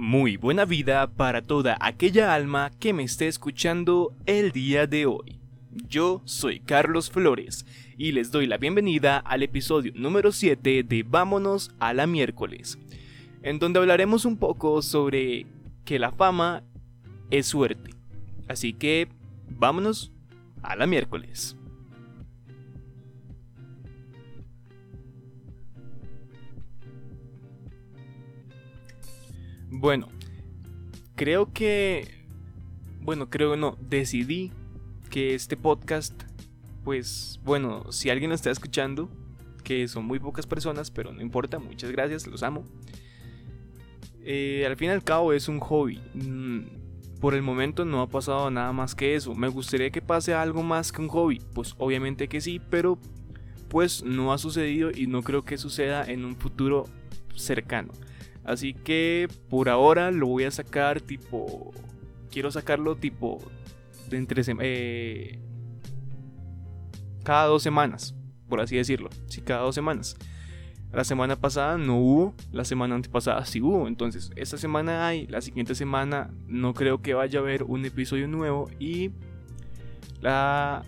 Muy buena vida para toda aquella alma que me esté escuchando el día de hoy. Yo soy Carlos Flores y les doy la bienvenida al episodio número 7 de Vámonos a la miércoles, en donde hablaremos un poco sobre que la fama es suerte. Así que vámonos a la miércoles. Bueno, creo que... Bueno, creo no, decidí que este podcast, pues bueno, si alguien lo está escuchando, que son muy pocas personas, pero no importa, muchas gracias, los amo. Eh, al fin y al cabo es un hobby. Mm, por el momento no ha pasado nada más que eso. Me gustaría que pase algo más que un hobby. Pues obviamente que sí, pero pues no ha sucedido y no creo que suceda en un futuro cercano. Así que por ahora lo voy a sacar tipo... Quiero sacarlo tipo... De entre eh, cada dos semanas, por así decirlo. Sí, cada dos semanas. La semana pasada no hubo, la semana antepasada sí hubo. Entonces, esta semana hay, la siguiente semana no creo que vaya a haber un episodio nuevo y la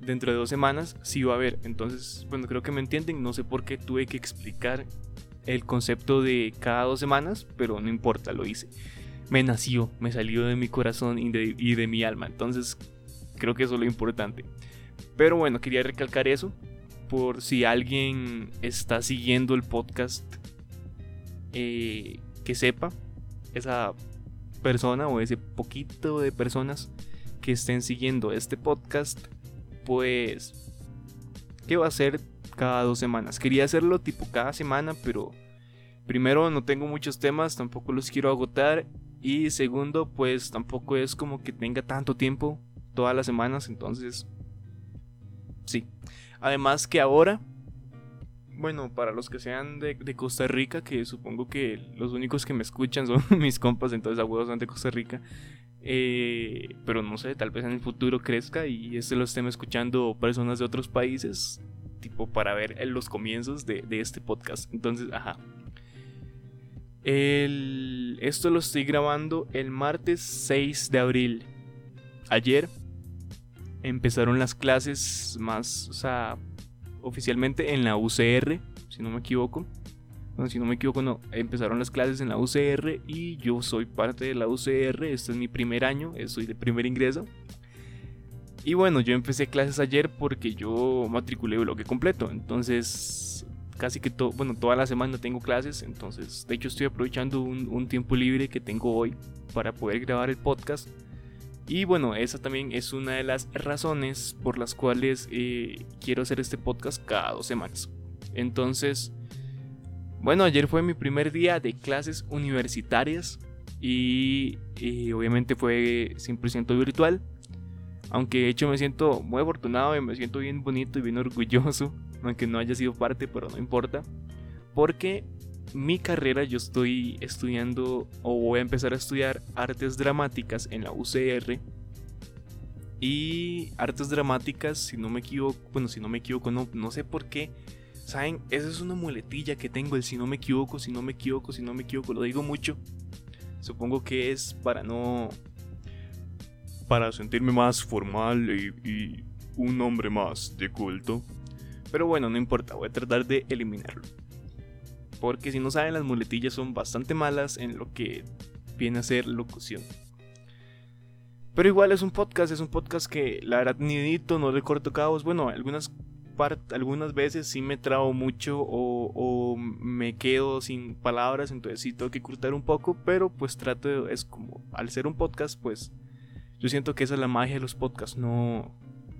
dentro de dos semanas sí va a haber. Entonces, bueno, creo que me entienden. No sé por qué tuve que explicar el concepto de cada dos semanas, pero no importa, lo hice. Me nació, me salió de mi corazón y de, mi alma, entonces creo que eso es lo importante. Pero bueno, quería recalcar eso por si alguien está siguiendo el podcast, eh, que sepa, esa persona o ese poquito de personas que estén siguiendo este podcast, pues, ¿qué va a ser cada dos semanas. Quería hacerlo tipo cada semana, pero primero no tengo muchos temas, tampoco los quiero agotar. Y segundo, pues tampoco es como que tenga tanto tiempo todas las semanas, entonces sí. Además que ahora, bueno, para los que sean de, Costa Rica, que supongo que los únicos que me escuchan son mis compas, entonces abuelos son de Costa Rica. Eh, pero no sé, tal vez en el futuro crezca y este lo estén escuchando personas de otros países tipo para ver los comienzos de, este podcast. Entonces, ajá. Esto lo estoy grabando el martes 6 de abril. Ayer empezaron las clases más, oficialmente en la UCR, si no me equivoco. Si no me equivoco, no, empezaron las clases en la UCR y yo soy parte de la UCR. Este es mi primer año, soy de primer ingreso. Y bueno, yo empecé clases ayer porque yo matriculé bloque completo. Entonces, casi que todo, bueno, toda la semana tengo clases. Entonces, de hecho, estoy aprovechando un, tiempo libre que tengo hoy para poder grabar el podcast. Y bueno, esa también es una de las razones por las cuales eh, quiero hacer este podcast cada dos semanas. Entonces, bueno, ayer fue mi primer día de clases universitarias y, y obviamente fue 100% virtual. Aunque de hecho me siento muy afortunado y me siento bien bonito y bien orgulloso, aunque no haya sido parte, pero no importa. Porque mi carrera yo estoy estudiando o voy a empezar a estudiar artes dramáticas en la UCR. Y artes dramáticas, si no me equivoco, bueno, si no me equivoco, no, no sé por qué. Saben, esa es una muletilla que tengo, el si no me equivoco, si no me equivoco, si no me equivoco, lo digo mucho. Supongo que es para no para sentirme más formal y, un hombre más de culto. Pero bueno, no importa, voy a tratar de eliminarlo. Porque si no saben, las muletillas son bastante malas en lo que viene a ser locución. Pero igual es un podcast, es un podcast que la verdad ni no recorto cabos. Bueno, algunas, algunas veces sí me trago mucho o, me quedo sin palabras, entonces sí tengo que cortar un poco, pero pues trato, es como, al ser un podcast, pues yo siento que esa es la magia de los podcasts, no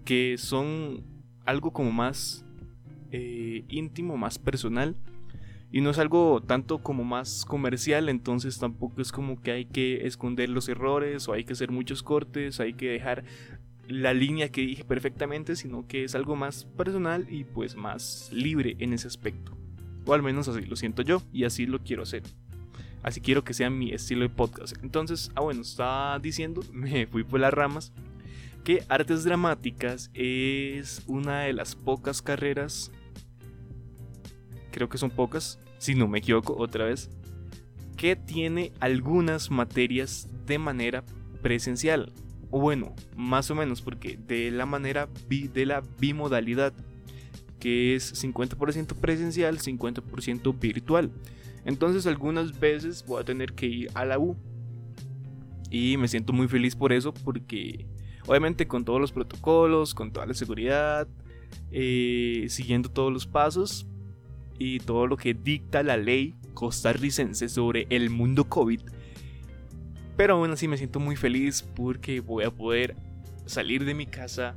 que son algo como más eh, íntimo, más personal. Y no es algo tanto como más comercial, entonces tampoco es como que hay que esconder los errores o hay que hacer muchos cortes, hay que dejar la línea que dije perfectamente, sino que es algo más personal y pues más libre en ese aspecto. O al menos así lo siento yo y así lo quiero hacer. Así quiero que sea mi estilo de podcast. Entonces, ah bueno, estaba diciendo, me fui por las ramas, que artes dramáticas es una de las pocas carreras, creo que son pocas, si no me equivoco otra vez, que tiene algunas materias de manera presencial. O bueno, más o menos, porque de la manera de la bimodalidad, que es 50% presencial, 50% virtual. Entonces algunas veces voy a tener que ir a la U. Y me siento muy feliz por eso, porque obviamente con todos los protocolos, con toda la seguridad, eh, siguiendo todos los pasos y todo lo que dicta la ley costarricense sobre el mundo COVID. Pero aún así me siento muy feliz porque voy a poder salir de mi casa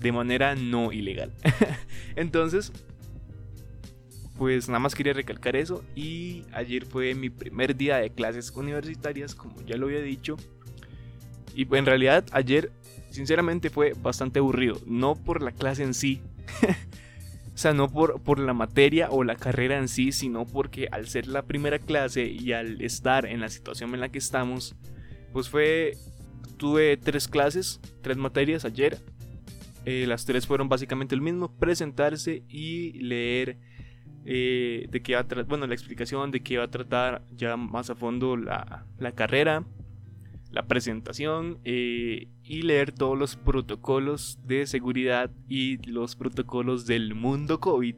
de manera no ilegal. Entonces, pues nada más quería recalcar eso. Y ayer fue mi primer día de clases universitarias, como ya lo había dicho. Y en realidad ayer, sinceramente, fue bastante aburrido. No por la clase en sí. o sea, no por, por la materia o la carrera en sí, sino porque al ser la primera clase y al estar en la situación en la que estamos, pues fue... Tuve tres clases, tres materias ayer. Eh, las tres fueron básicamente el mismo, presentarse y leer eh, de qué bueno, la explicación de qué va a tratar ya más a fondo la, carrera, la presentación eh, y leer todos los protocolos de seguridad y los protocolos del mundo COVID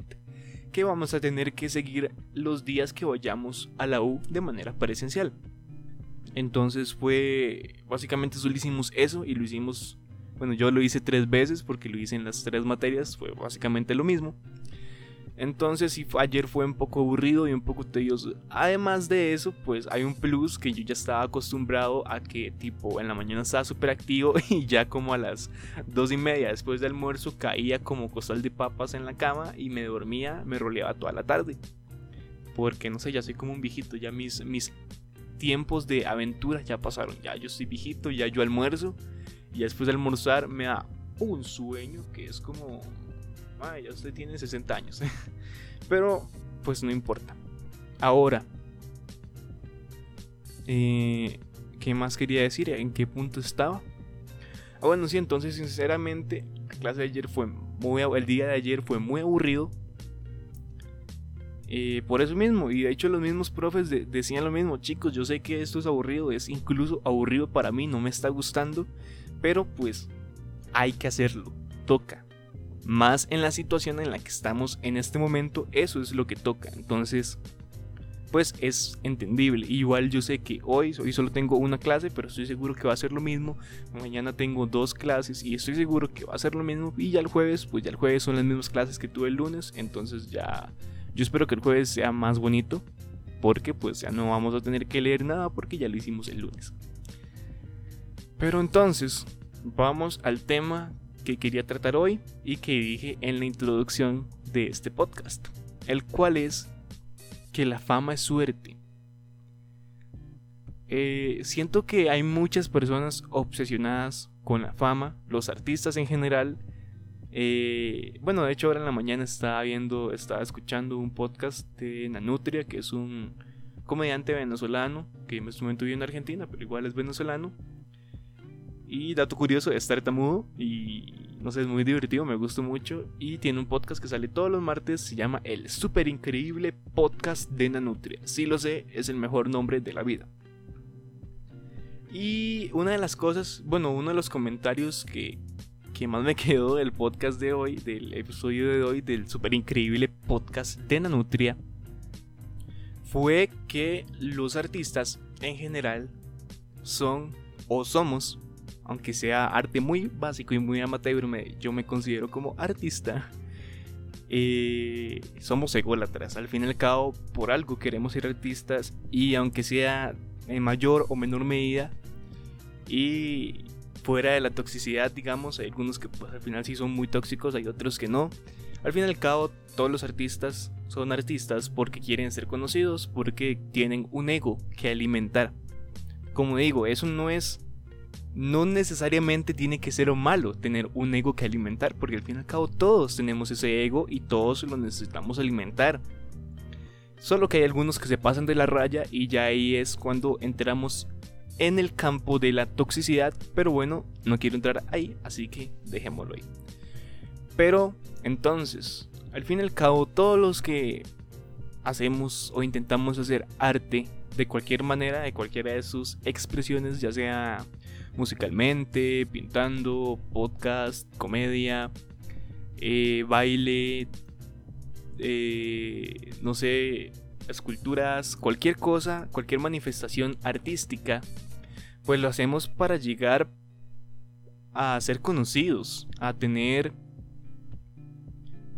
que vamos a tener que seguir los días que vayamos a la U de manera presencial. Entonces fue, básicamente solo hicimos eso y lo hicimos, bueno, yo lo hice tres veces porque lo hice en las tres materias, fue básicamente lo mismo. Entonces sí, ayer fue un poco aburrido y un poco tedioso. Además de eso, pues hay un plus que yo ya estaba acostumbrado a que tipo en la mañana estaba súper activo y ya como a las dos y media después del almuerzo caía como costal de papas en la cama y me dormía, me roleaba toda la tarde. Porque no sé, ya soy como un viejito, ya mis, mis tiempos de aventura ya pasaron, ya yo soy viejito, ya yo almuerzo y después de almorzar me da un sueño que es como ya usted tiene 60 años. Pero, pues no importa. Ahora, eh, ¿qué más quería decir? ¿En qué punto estaba? Ah, bueno, sí, entonces, sinceramente, la clase de ayer fue muy. El día de ayer fue muy aburrido. Eh, por eso mismo, y de hecho los mismos profes decían lo mismo, chicos, yo sé que esto es aburrido, es incluso aburrido para mí, no me está gustando, pero pues hay que hacerlo, toca más en la situación en la que estamos en este momento, eso es lo que toca. Entonces, pues es entendible. Igual yo sé que hoy, hoy solo tengo una clase, pero estoy seguro que va a ser lo mismo. Mañana tengo dos clases y estoy seguro que va a ser lo mismo. Y ya el jueves, pues ya el jueves son las mismas clases que tuve el lunes. Entonces ya, yo espero que el jueves sea más bonito. Porque pues ya no vamos a tener que leer nada porque ya lo hicimos el lunes. Pero entonces, vamos al tema que quería tratar hoy y que dije en la introducción de este podcast, el cual es que la fama es suerte. Eh, siento que hay muchas personas obsesionadas con la fama, los artistas en general. Eh, bueno, de hecho ahora en la mañana estaba viendo, estaba escuchando un podcast de Nanutria, que es un comediante venezolano que en este momento vive en Argentina, pero igual es venezolano. Y dato curioso, es tartamudo y no sé, es muy divertido, me gustó mucho. Y tiene un podcast que sale todos los martes, se llama El Super Increíble Podcast de Nanutria. Sí lo sé, es el mejor nombre de la vida. Y una de las cosas, bueno, uno de los comentarios que, que más me quedó del podcast de hoy, del episodio de hoy, del Super Increíble Podcast de Nanutria, fue que los artistas en general son o somos aunque sea arte muy básico y muy amateur, yo me considero como artista. Eh, somos ególatras, al fin y al cabo, por algo queremos ser artistas y aunque sea en mayor o menor medida y fuera de la toxicidad, digamos, hay algunos que pues, al final sí son muy tóxicos, hay otros que no. Al fin y al cabo, todos los artistas son artistas porque quieren ser conocidos, porque tienen un ego que alimentar. Como digo, eso no es no necesariamente tiene que ser malo tener un ego que alimentar, porque al fin y al cabo todos tenemos ese ego y todos lo necesitamos alimentar. Solo que hay algunos que se pasan de la raya y ya ahí es cuando entramos en el campo de la toxicidad, pero bueno, no quiero entrar ahí, así que dejémoslo ahí. Pero entonces, al fin y al cabo, todos los que hacemos o intentamos hacer arte de cualquier manera, de cualquiera de sus expresiones, ya sea musicalmente, pintando, podcast, comedia, eh, baile, eh, no sé, esculturas, cualquier cosa, cualquier manifestación artística, pues lo hacemos para llegar a ser conocidos, a tener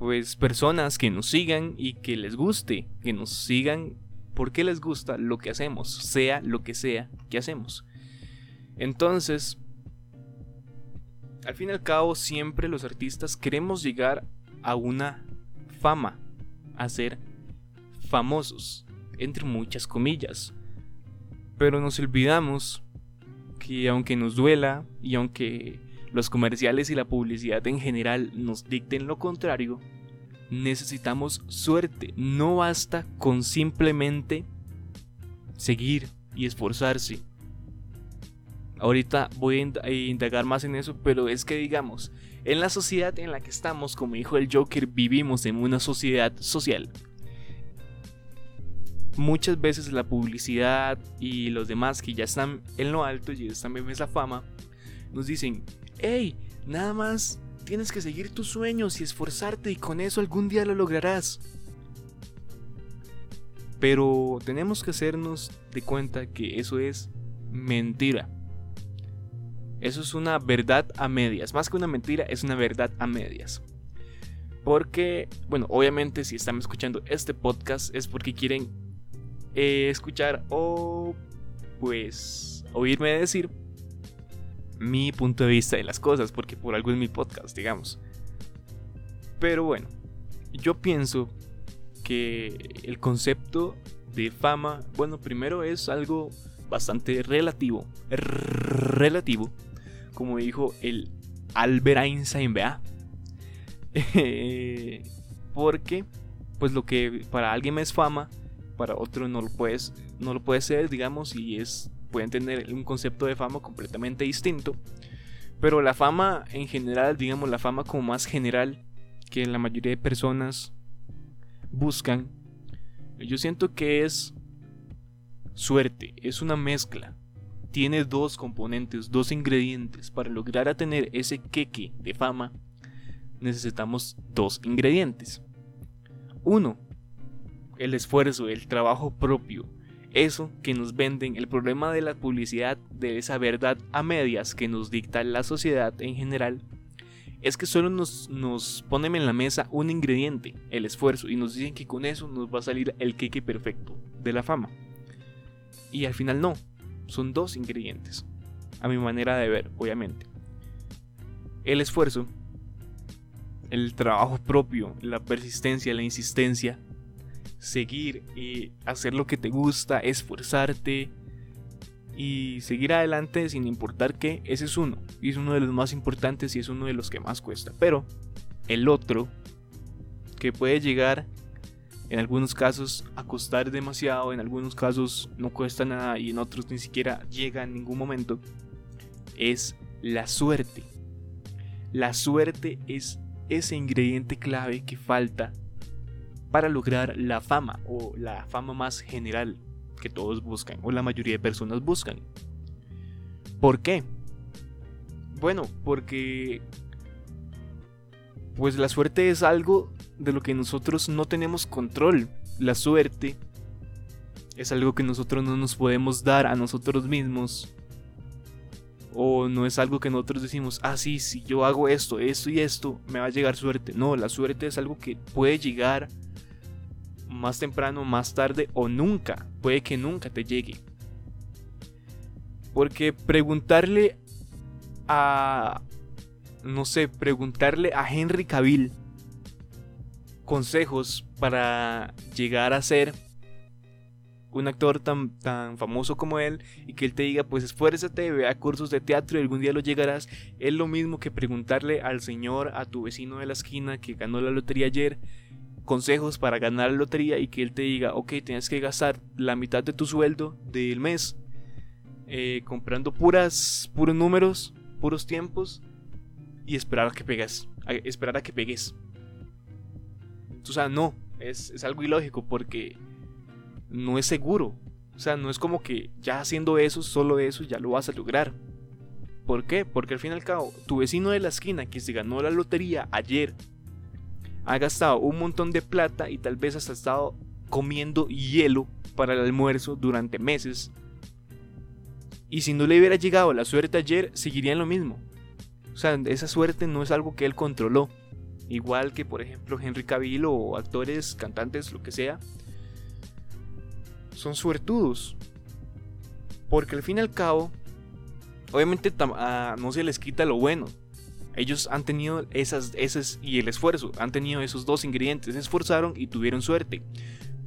pues personas que nos sigan y que les guste, que nos sigan porque les gusta lo que hacemos, sea lo que sea que hacemos. Entonces, al fin y al cabo, siempre los artistas queremos llegar a una fama, a ser famosos, entre muchas comillas. Pero nos olvidamos que aunque nos duela y aunque los comerciales y la publicidad en general nos dicten lo contrario, necesitamos suerte. No basta con simplemente seguir y esforzarse. Ahorita voy a indagar más en eso, pero es que digamos, en la sociedad en la que estamos, como dijo el Joker, vivimos en una sociedad social. Muchas veces la publicidad y los demás que ya están en lo alto y están en esa fama, nos dicen, hey, nada más tienes que seguir tus sueños y esforzarte y con eso algún día lo lograrás. Pero tenemos que hacernos de cuenta que eso es mentira. Eso es una verdad a medias. Más que una mentira, es una verdad a medias. Porque, bueno, obviamente si están escuchando este podcast es porque quieren eh, escuchar o pues oírme decir mi punto de vista de las cosas, porque por algo es mi podcast, digamos. Pero bueno, yo pienso que el concepto de fama, bueno, primero es algo bastante relativo, relativo, como dijo el Albert Einstein, vea. porque, pues lo que para alguien es fama, para otro no lo puedes, no lo puede ser, digamos, y es pueden tener un concepto de fama completamente distinto. Pero la fama en general, digamos, la fama como más general que la mayoría de personas buscan, yo siento que es suerte, es una mezcla tiene dos componentes, dos ingredientes. Para lograr a tener ese queque de fama, necesitamos dos ingredientes. Uno, el esfuerzo, el trabajo propio. Eso que nos venden, el problema de la publicidad, de esa verdad a medias que nos dicta la sociedad en general, es que solo nos, nos ponen en la mesa un ingrediente, el esfuerzo, y nos dicen que con eso nos va a salir el queque perfecto de la fama. Y al final no, son dos ingredientes, a mi manera de ver, obviamente. El esfuerzo, el trabajo propio, la persistencia, la insistencia, seguir y hacer lo que te gusta, esforzarte y seguir adelante sin importar qué, ese es uno. Y es uno de los más importantes y es uno de los que más cuesta. Pero el otro, que puede llegar en algunos casos a costar demasiado, en algunos casos no cuesta nada y en otros ni siquiera llega en ningún momento, es la suerte. La suerte es ese ingrediente clave que falta para lograr la fama o la fama más general que todos buscan o la mayoría de personas buscan. ¿Por qué? Bueno, porque pues la suerte es algo de lo que nosotros no tenemos control. La suerte es algo que nosotros no nos podemos dar a nosotros mismos. O no es algo que nosotros decimos, ah, sí, si yo hago esto, esto y esto, me va a llegar suerte. No, la suerte es algo que puede llegar más temprano, más tarde o nunca. Puede que nunca te llegue. Porque preguntarle a... No sé, preguntarle a Henry Cavill consejos para llegar a ser un actor tan, tan famoso como él y que él te diga pues esfuérzate, vea cursos de teatro y algún día lo llegarás, es lo mismo que preguntarle al señor, a tu vecino de la esquina que ganó la lotería ayer, consejos para ganar la lotería y que él te diga, ok, tienes que gastar la mitad de tu sueldo del mes eh, comprando puras, puros números, puros tiempos y esperar a que pegues, esperar a que pegues. O sea, no, es, algo ilógico porque no es seguro. O sea, no es como que ya haciendo eso, solo eso, ya lo vas a lograr. ¿Por qué? Porque al fin y al cabo, tu vecino de la esquina que se ganó la lotería ayer ha gastado un montón de plata y tal vez hasta estado comiendo hielo para el almuerzo durante meses. Y si no le hubiera llegado la suerte ayer, seguiría en lo mismo. O sea, esa suerte no es algo que él controló. Igual que, por ejemplo, Henry Cavill o actores, cantantes, lo que sea. Son suertudos. Porque al fin y al cabo, obviamente no se les quita lo bueno. Ellos han tenido esas, esas y el esfuerzo, han tenido esos dos ingredientes, se esforzaron y tuvieron suerte.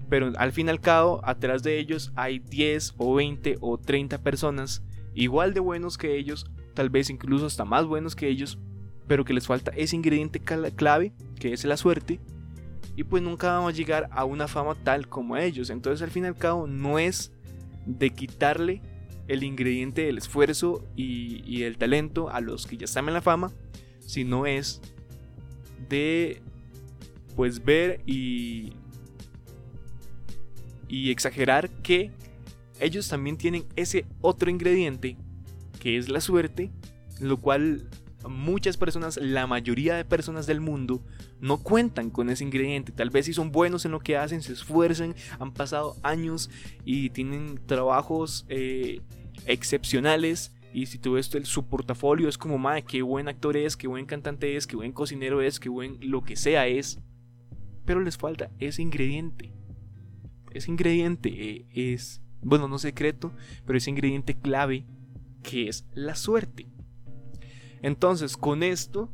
Pero al fin y al cabo, atrás de ellos hay 10 o 20 o 30 personas igual de buenos que ellos, tal vez incluso hasta más buenos que ellos, pero que les falta ese ingrediente clave, que es la suerte, y pues nunca vamos a llegar a una fama tal como ellos. Entonces al fin y al cabo no es de quitarle el ingrediente del esfuerzo y, el talento a los que ya están en la fama, sino es de pues ver y y exagerar que ellos también tienen ese otro ingrediente que es la suerte, lo cual muchas personas, la mayoría de personas del mundo, no cuentan con ese ingrediente. Tal vez si son buenos en lo que hacen, se esfuerzan, han pasado años y tienen trabajos eh, excepcionales. Y si tú ves su portafolio, es como, madre, qué buen actor es, qué buen cantante es, qué buen cocinero es, qué buen lo que sea es. Pero les falta ese ingrediente. Ese ingrediente eh, es, bueno, no secreto, pero ese ingrediente clave que es la suerte. Entonces, con esto,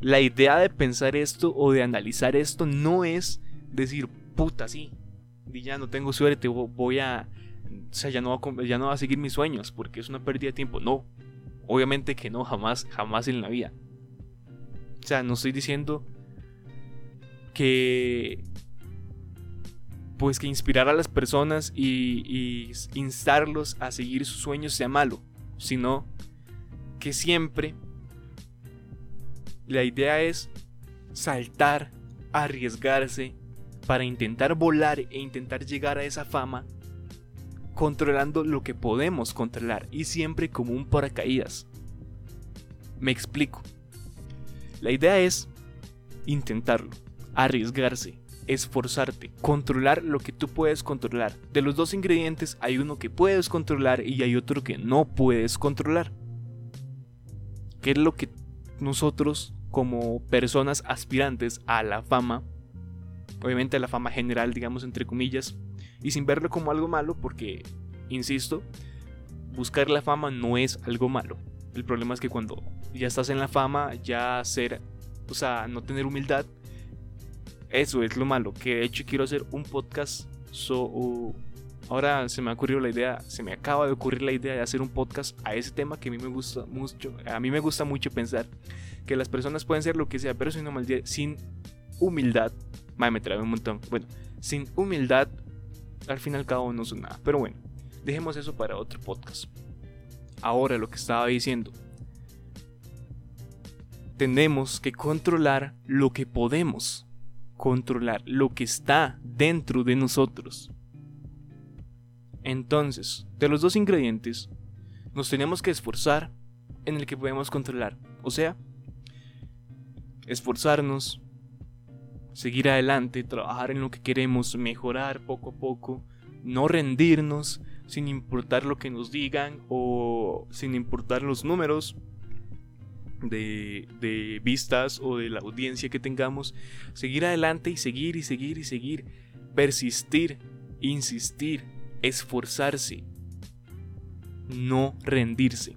la idea de pensar esto o de analizar esto no es decir, puta, sí, ya no tengo suerte, voy a, o sea, ya no, va a, ya no va a seguir mis sueños porque es una pérdida de tiempo. No, obviamente que no, jamás, jamás en la vida. O sea, no estoy diciendo que pues que inspirar a las personas y, y instarlos a seguir sus sueños sea malo, sino que siempre la idea es saltar, arriesgarse para intentar volar e intentar llegar a esa fama controlando lo que podemos controlar y siempre como un paracaídas. Me explico. La idea es intentarlo, arriesgarse, esforzarte, controlar lo que tú puedes controlar. De los dos ingredientes hay uno que puedes controlar y hay otro que no puedes controlar. ¿Qué es lo que nosotros como personas aspirantes a la fama, obviamente a la fama general, digamos entre comillas, y sin verlo como algo malo porque, insisto, buscar la fama no es algo malo. El problema es que cuando ya estás en la fama, ya ser, o sea, no tener humildad eso es lo malo, que de hecho quiero hacer un podcast so, ahora se me ha ocurrido la idea, se me acaba de ocurrir la idea de hacer un podcast a ese tema que a mí me gusta mucho, a mí me gusta mucho pensar que las personas pueden ser lo que sea, pero sin humildad, sin humildad, me trae un montón. Bueno, sin humildad al fin y al cabo no son nada, pero bueno, dejemos eso para otro podcast. Ahora lo que estaba diciendo, tenemos que controlar lo que podemos controlar lo que está dentro de nosotros. Entonces, de los dos ingredientes, nos tenemos que esforzar en el que podemos controlar. O sea, esforzarnos, seguir adelante, trabajar en lo que queremos, mejorar poco a poco, no rendirnos sin importar lo que nos digan o sin importar los números, de, vistas o de la audiencia que tengamos, seguir adelante y seguir y seguir y seguir, persistir, insistir, esforzarse, no rendirse.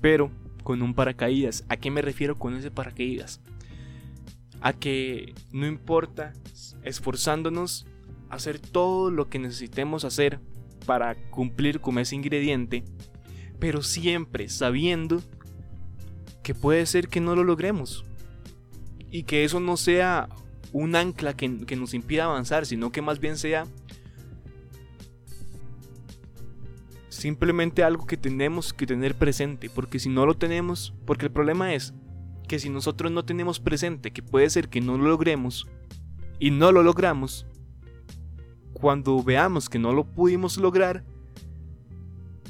Pero con un paracaídas, ¿a qué me refiero con ese paracaídas? A que no importa esforzándonos, hacer todo lo que necesitemos hacer para cumplir con ese ingrediente, pero siempre sabiendo que puede ser que no lo logremos. Y que eso no sea un ancla que, nos impida avanzar, sino que más bien sea simplemente algo que tenemos que tener presente, porque si no lo tenemos, porque el problema es que si nosotros no tenemos presente que puede ser que no lo logremos y no lo logramos, cuando veamos que no lo pudimos lograr,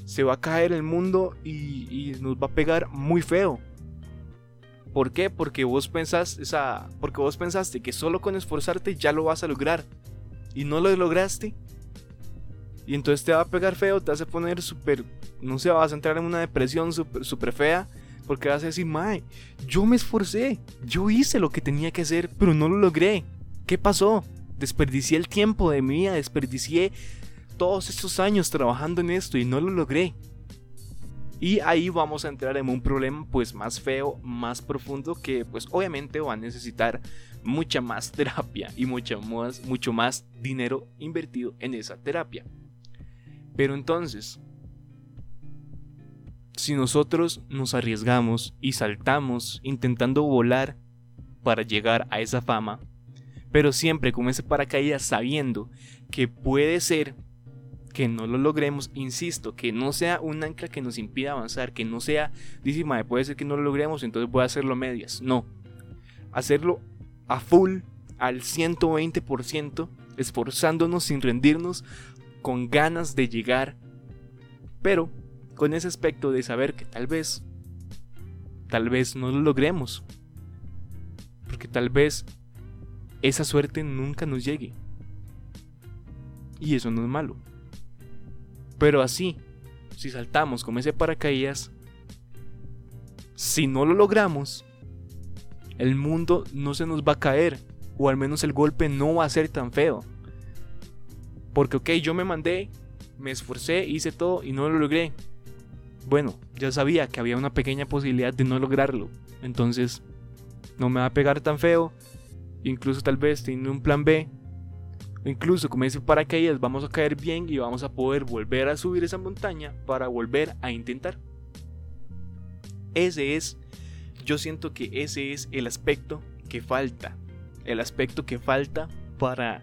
se va a caer el mundo y, nos va a pegar muy feo. ¿Por qué? Porque vos pensaste, porque vos pensaste que solo con esforzarte ya lo vas a lograr y no lo lograste. Y entonces te va a pegar feo, te a poner súper, no sé, vas a entrar en una depresión súper super fea. Porque vas a decir, Mae, yo me esforcé, yo hice lo que tenía que hacer, pero no lo logré. ¿Qué pasó? Desperdicié el tiempo de mi vida, desperdicié todos estos años trabajando en esto y no lo logré. Y ahí vamos a entrar en un problema pues más feo, más profundo que pues obviamente va a necesitar mucha más terapia y mucho más, mucho más dinero invertido en esa terapia. Pero entonces, si nosotros nos arriesgamos y saltamos intentando volar para llegar a esa fama, pero siempre con ese paracaídas sabiendo que puede ser que no lo logremos, insisto, que no sea un ancla que nos impida avanzar, que no sea, dice, puede ser que no lo logremos, entonces voy a hacerlo a medias. No, hacerlo a full, al 120%, esforzándonos sin rendirnos, con ganas de llegar, pero con ese aspecto de saber que tal vez, tal vez no lo logremos, porque tal vez esa suerte nunca nos llegue. Y eso no es malo. Pero así, si saltamos como ese paracaídas, si no lo logramos, el mundo no se nos va a caer, o al menos el golpe no va a ser tan feo. Porque, ok, yo me mandé, me esforcé, hice todo y no lo logré. Bueno, ya sabía que había una pequeña posibilidad de no lograrlo. Entonces, no me va a pegar tan feo. Incluso tal vez teniendo un plan B, incluso como dice paracaídas, vamos a caer bien y vamos a poder volver a subir esa montaña para volver a intentar. Ese es, yo siento que ese es el aspecto que falta. El aspecto que falta para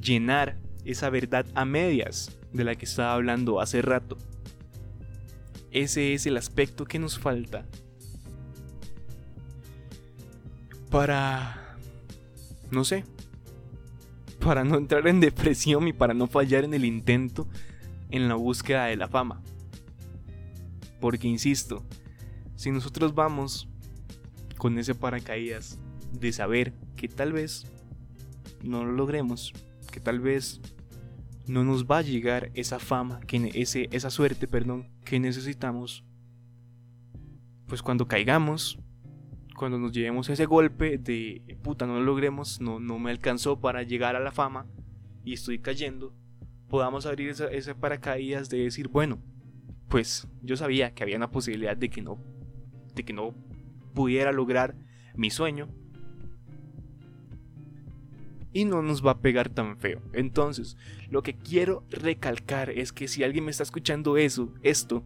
llenar esa verdad a medias de la que estaba hablando hace rato. Ese es el aspecto que nos falta para, no sé, para no entrar en depresión y para no fallar en el intento en la búsqueda de la fama. Porque, insisto, si nosotros vamos con ese paracaídas de saber que tal vez no lo logremos, que tal vez no nos va a llegar esa fama, que ese, esa suerte, perdón, que necesitamos, pues cuando caigamos, cuando nos llevemos ese golpe de puta, no lo logremos, no, no me alcanzó para llegar a la fama y estoy cayendo, podamos abrir ese paracaídas de decir, bueno, pues yo sabía que había una posibilidad de que no, de que no pudiera lograr mi sueño, y no nos va a pegar tan feo. Entonces, lo que quiero recalcar es que si alguien me está escuchando eso, esto,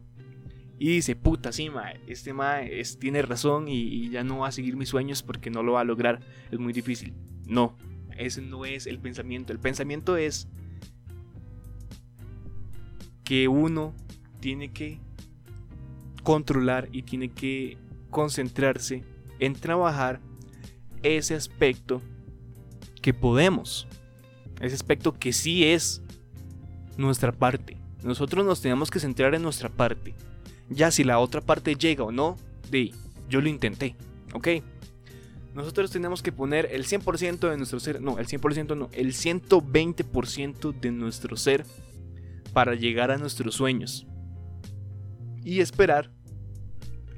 y dice, puta, sí, ma, este ma tiene razón y, ya no va a seguir mis sueños porque no lo va a lograr, es muy difícil. No, ese no es el pensamiento. El pensamiento es que uno tiene que controlar y tiene que concentrarse en trabajar ese aspecto que podemos. Ese aspecto que sí es nuestra parte. Nosotros nos tenemos que centrar en nuestra parte. Ya si la otra parte llega o no, de yo lo intenté, ¿ok? Nosotros tenemos que poner el 100% de nuestro ser, no, el 100% no, el 120% de nuestro ser para llegar a nuestros sueños. Y esperar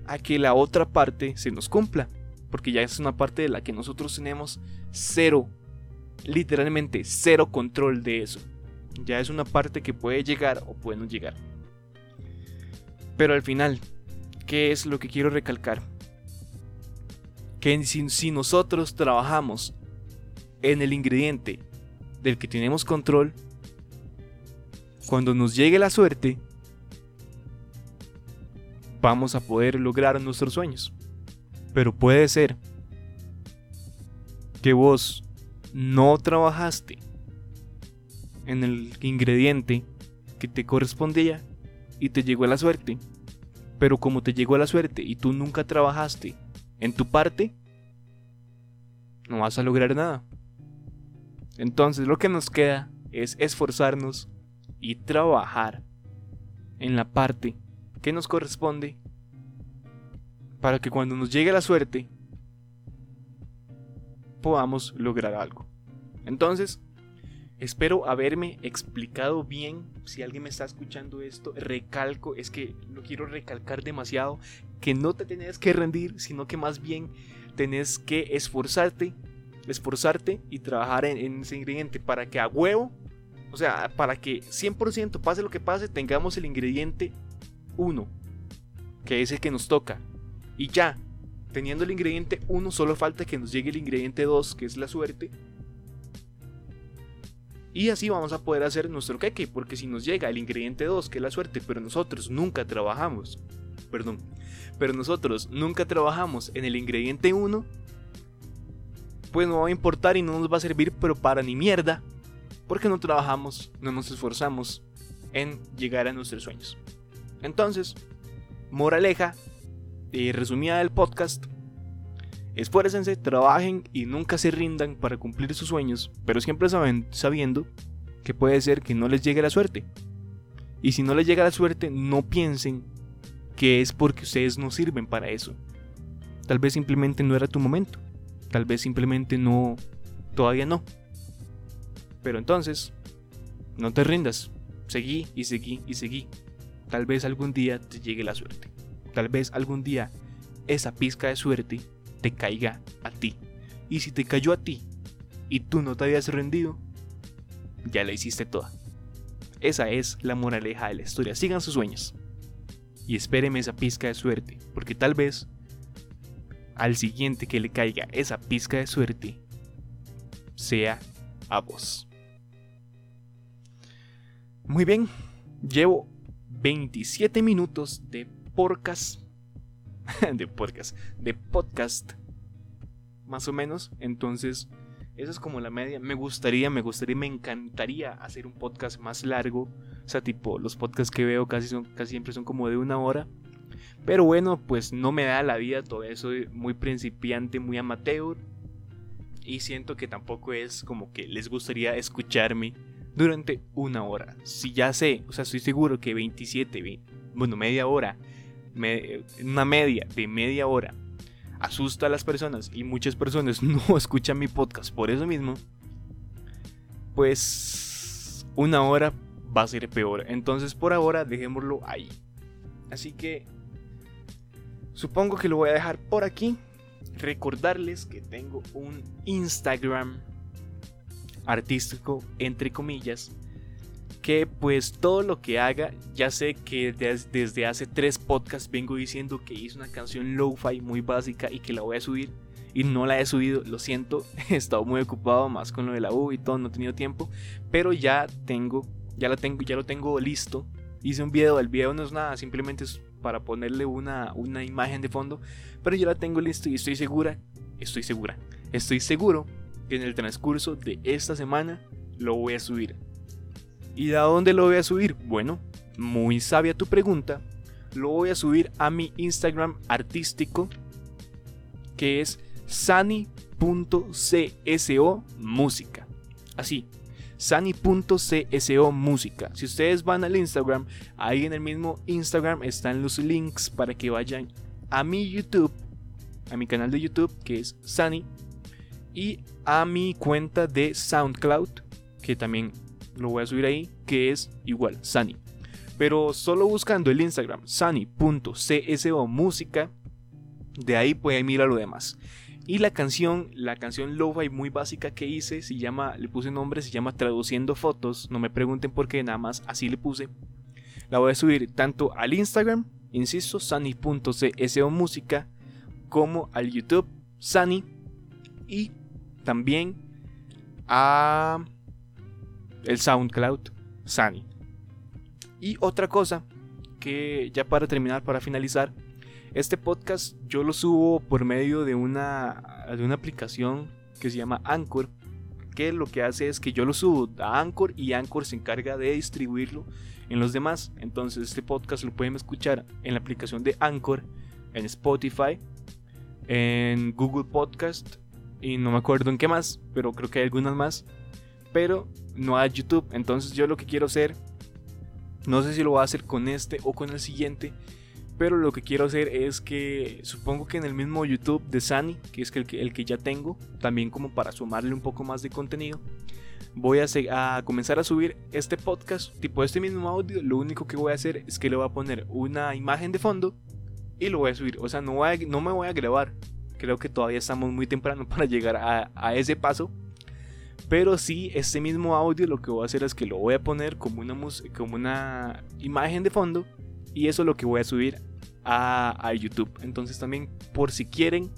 a que la otra parte se nos cumpla, porque ya es una parte de la que nosotros tenemos cero literalmente cero control de eso. Ya es una parte que puede llegar o puede no llegar. Pero al final, ¿qué es lo que quiero recalcar? Que si, si nosotros trabajamos en el ingrediente del que tenemos control, cuando nos llegue la suerte, vamos a poder lograr nuestros sueños. Pero puede ser que vos no trabajaste en el ingrediente que te correspondía y te llegó la suerte. Pero como te llegó la suerte y tú nunca trabajaste en tu parte, no vas a lograr nada. Entonces lo que nos queda es esforzarnos y trabajar en la parte que nos corresponde para que cuando nos llegue la suerte podamos lograr algo. Entonces, espero haberme explicado bien. Si alguien me está escuchando esto, recalco, es que lo quiero recalcar demasiado, que no te tenés que rendir, sino que más bien tenés que esforzarte, esforzarte y trabajar en, ese ingrediente para que a huevo, o sea, para que 100% pase lo que pase, tengamos el ingrediente 1, que es el que nos toca. Y ya, teniendo el ingrediente 1, solo falta que nos llegue el ingrediente 2, que es la suerte. Y así vamos a poder hacer nuestro queque, porque si nos llega el ingrediente 2, que es la suerte, pero nosotros nunca trabajamos, perdón, pero nosotros nunca trabajamos en el ingrediente 1, pues no va a importar y no nos va a servir, pero para ni mierda, porque no trabajamos, no nos esforzamos en llegar a nuestros sueños. Entonces, moraleja, y resumida del podcast, esfuércense, trabajen y nunca se rindan para cumplir sus sueños, pero siempre saben, sabiendo que puede ser que no les llegue la suerte. Y si no les llega la suerte, no piensen que es porque ustedes no sirven para eso. Tal vez simplemente no era tu momento. Tal vez simplemente no... Todavía no. Pero entonces, no te rindas. Seguí y seguí y seguí. Tal vez algún día te llegue la suerte. Tal vez algún día esa pizca de suerte te caiga a ti. Y si te cayó a ti y tú no te habías rendido, ya la hiciste toda. Esa es la moraleja de la historia. Sigan sus sueños. Y espéreme esa pizca de suerte, porque tal vez al siguiente que le caiga esa pizca de suerte sea a vos. Muy bien, llevo 27 minutos de podcast. de podcast. De podcast. Más o menos. Entonces, esa es como la media. Me gustaría, me gustaría, me encantaría hacer un podcast más largo. O sea, tipo, los podcasts que veo casi, son, casi siempre son como de una hora. Pero bueno, pues no me da la vida, todo eso muy principiante, muy amateur. Y siento que tampoco es como que les gustaría escucharme durante una hora. Si ya sé, o sea, estoy seguro que 27, bueno, media hora, una media de media hora, asusta a las personas y muchas personas no escuchan mi podcast por eso mismo, pues una hora va a ser peor. Entonces por ahora dejémoslo ahí. Así que supongo que lo voy a dejar por aquí. Recordarles que tengo un Instagram artístico, entre comillas, que pues todo lo que haga, ya sé que desde hace tres podcasts vengo diciendo que hice una canción lo-fi muy básica y que la voy a subir y no la he subido, lo siento, he estado muy ocupado más con lo de la U y todo, no he tenido tiempo, pero ya tengo, ya la tengo, ya lo tengo listo. Hice un video, el video no es nada, simplemente es para ponerle una, una imagen de fondo, pero ya la tengo listo y estoy segura, estoy segura, estoy seguro que en el transcurso de esta semana lo voy a subir. ¿Y de dónde lo voy a subir? Bueno, muy sabia tu pregunta. Lo voy a subir a mi Instagram artístico que es sani.cso música. Así, sani.cso música. Si ustedes van al Instagram, ahí en el mismo Instagram están los links para que vayan a mi YouTube, a mi canal de YouTube que es Sani y a mi cuenta de SoundCloud, que también lo voy a subir ahí, que es igual, Sani. Pero solo buscando el Instagram, sani.cso música, de ahí pueden mirar lo demás. Y la canción, la canción lo-fi muy básica que hice, se llama, le puse nombre, se llama Traduciendo Fotos. No me pregunten por qué, nada más así le puse. La voy a subir tanto al Instagram, insisto, sani.cso música, como al YouTube, Sani. Y también a el SoundCloud Sani. Y otra cosa que ya para terminar, para finalizar, este podcast yo lo subo por medio de una, de una aplicación que se llama Anchor, que lo que hace es que yo lo subo a Anchor y Anchor se encarga de distribuirlo en los demás. Entonces este podcast lo pueden escuchar en la aplicación de Anchor, en Spotify, en Google Podcast y no me acuerdo en qué más, pero creo que hay algunas más. Pero no a YouTube. Entonces yo lo que quiero hacer, no sé si lo voy a hacer con este o con el siguiente, pero lo que quiero hacer es que supongo que en el mismo YouTube de Sani, que es el que, el que ya tengo, también como para sumarle un poco más de contenido, voy a, a, comenzar a subir este podcast, tipo este mismo audio, lo único que voy a hacer es que le voy a poner una imagen de fondo y lo voy a subir. O sea, no, voy no me voy a grabar. Creo que todavía estamos muy temprano para llegar a, a ese paso. Pero sí, este mismo audio lo que voy a hacer es que lo voy a poner como una, como una imagen de fondo. Y eso es lo que voy a subir a, YouTube. Entonces también por si quieren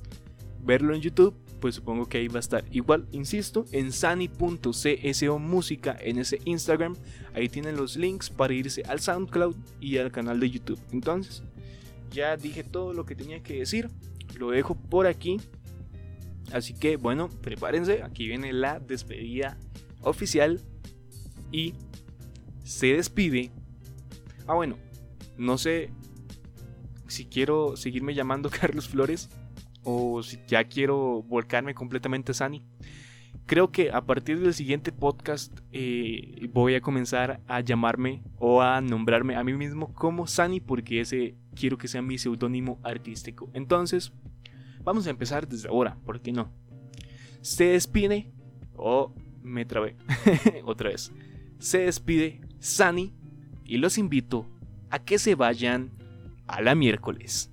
verlo en YouTube, pues supongo que ahí va a estar. Igual, insisto, en sani.cso música en ese Instagram. Ahí tienen los links para irse al SoundCloud y al canal de YouTube. Entonces, ya dije todo lo que tenía que decir. Lo dejo por aquí. Así que bueno, prepárense. Aquí viene la despedida oficial. Y se despide. Ah, bueno. No sé si quiero seguirme llamando Carlos Flores. O si ya quiero volcarme completamente a Sani. Creo que a partir del siguiente podcast eh, voy a comenzar a llamarme o a nombrarme a mí mismo como Sani porque ese quiero que sea mi seudónimo artístico. Entonces, vamos a empezar desde ahora, ¿por qué no? Se despide, o oh, me trabé, otra vez. Se despide Sani y los invito a que se vayan a la miércoles.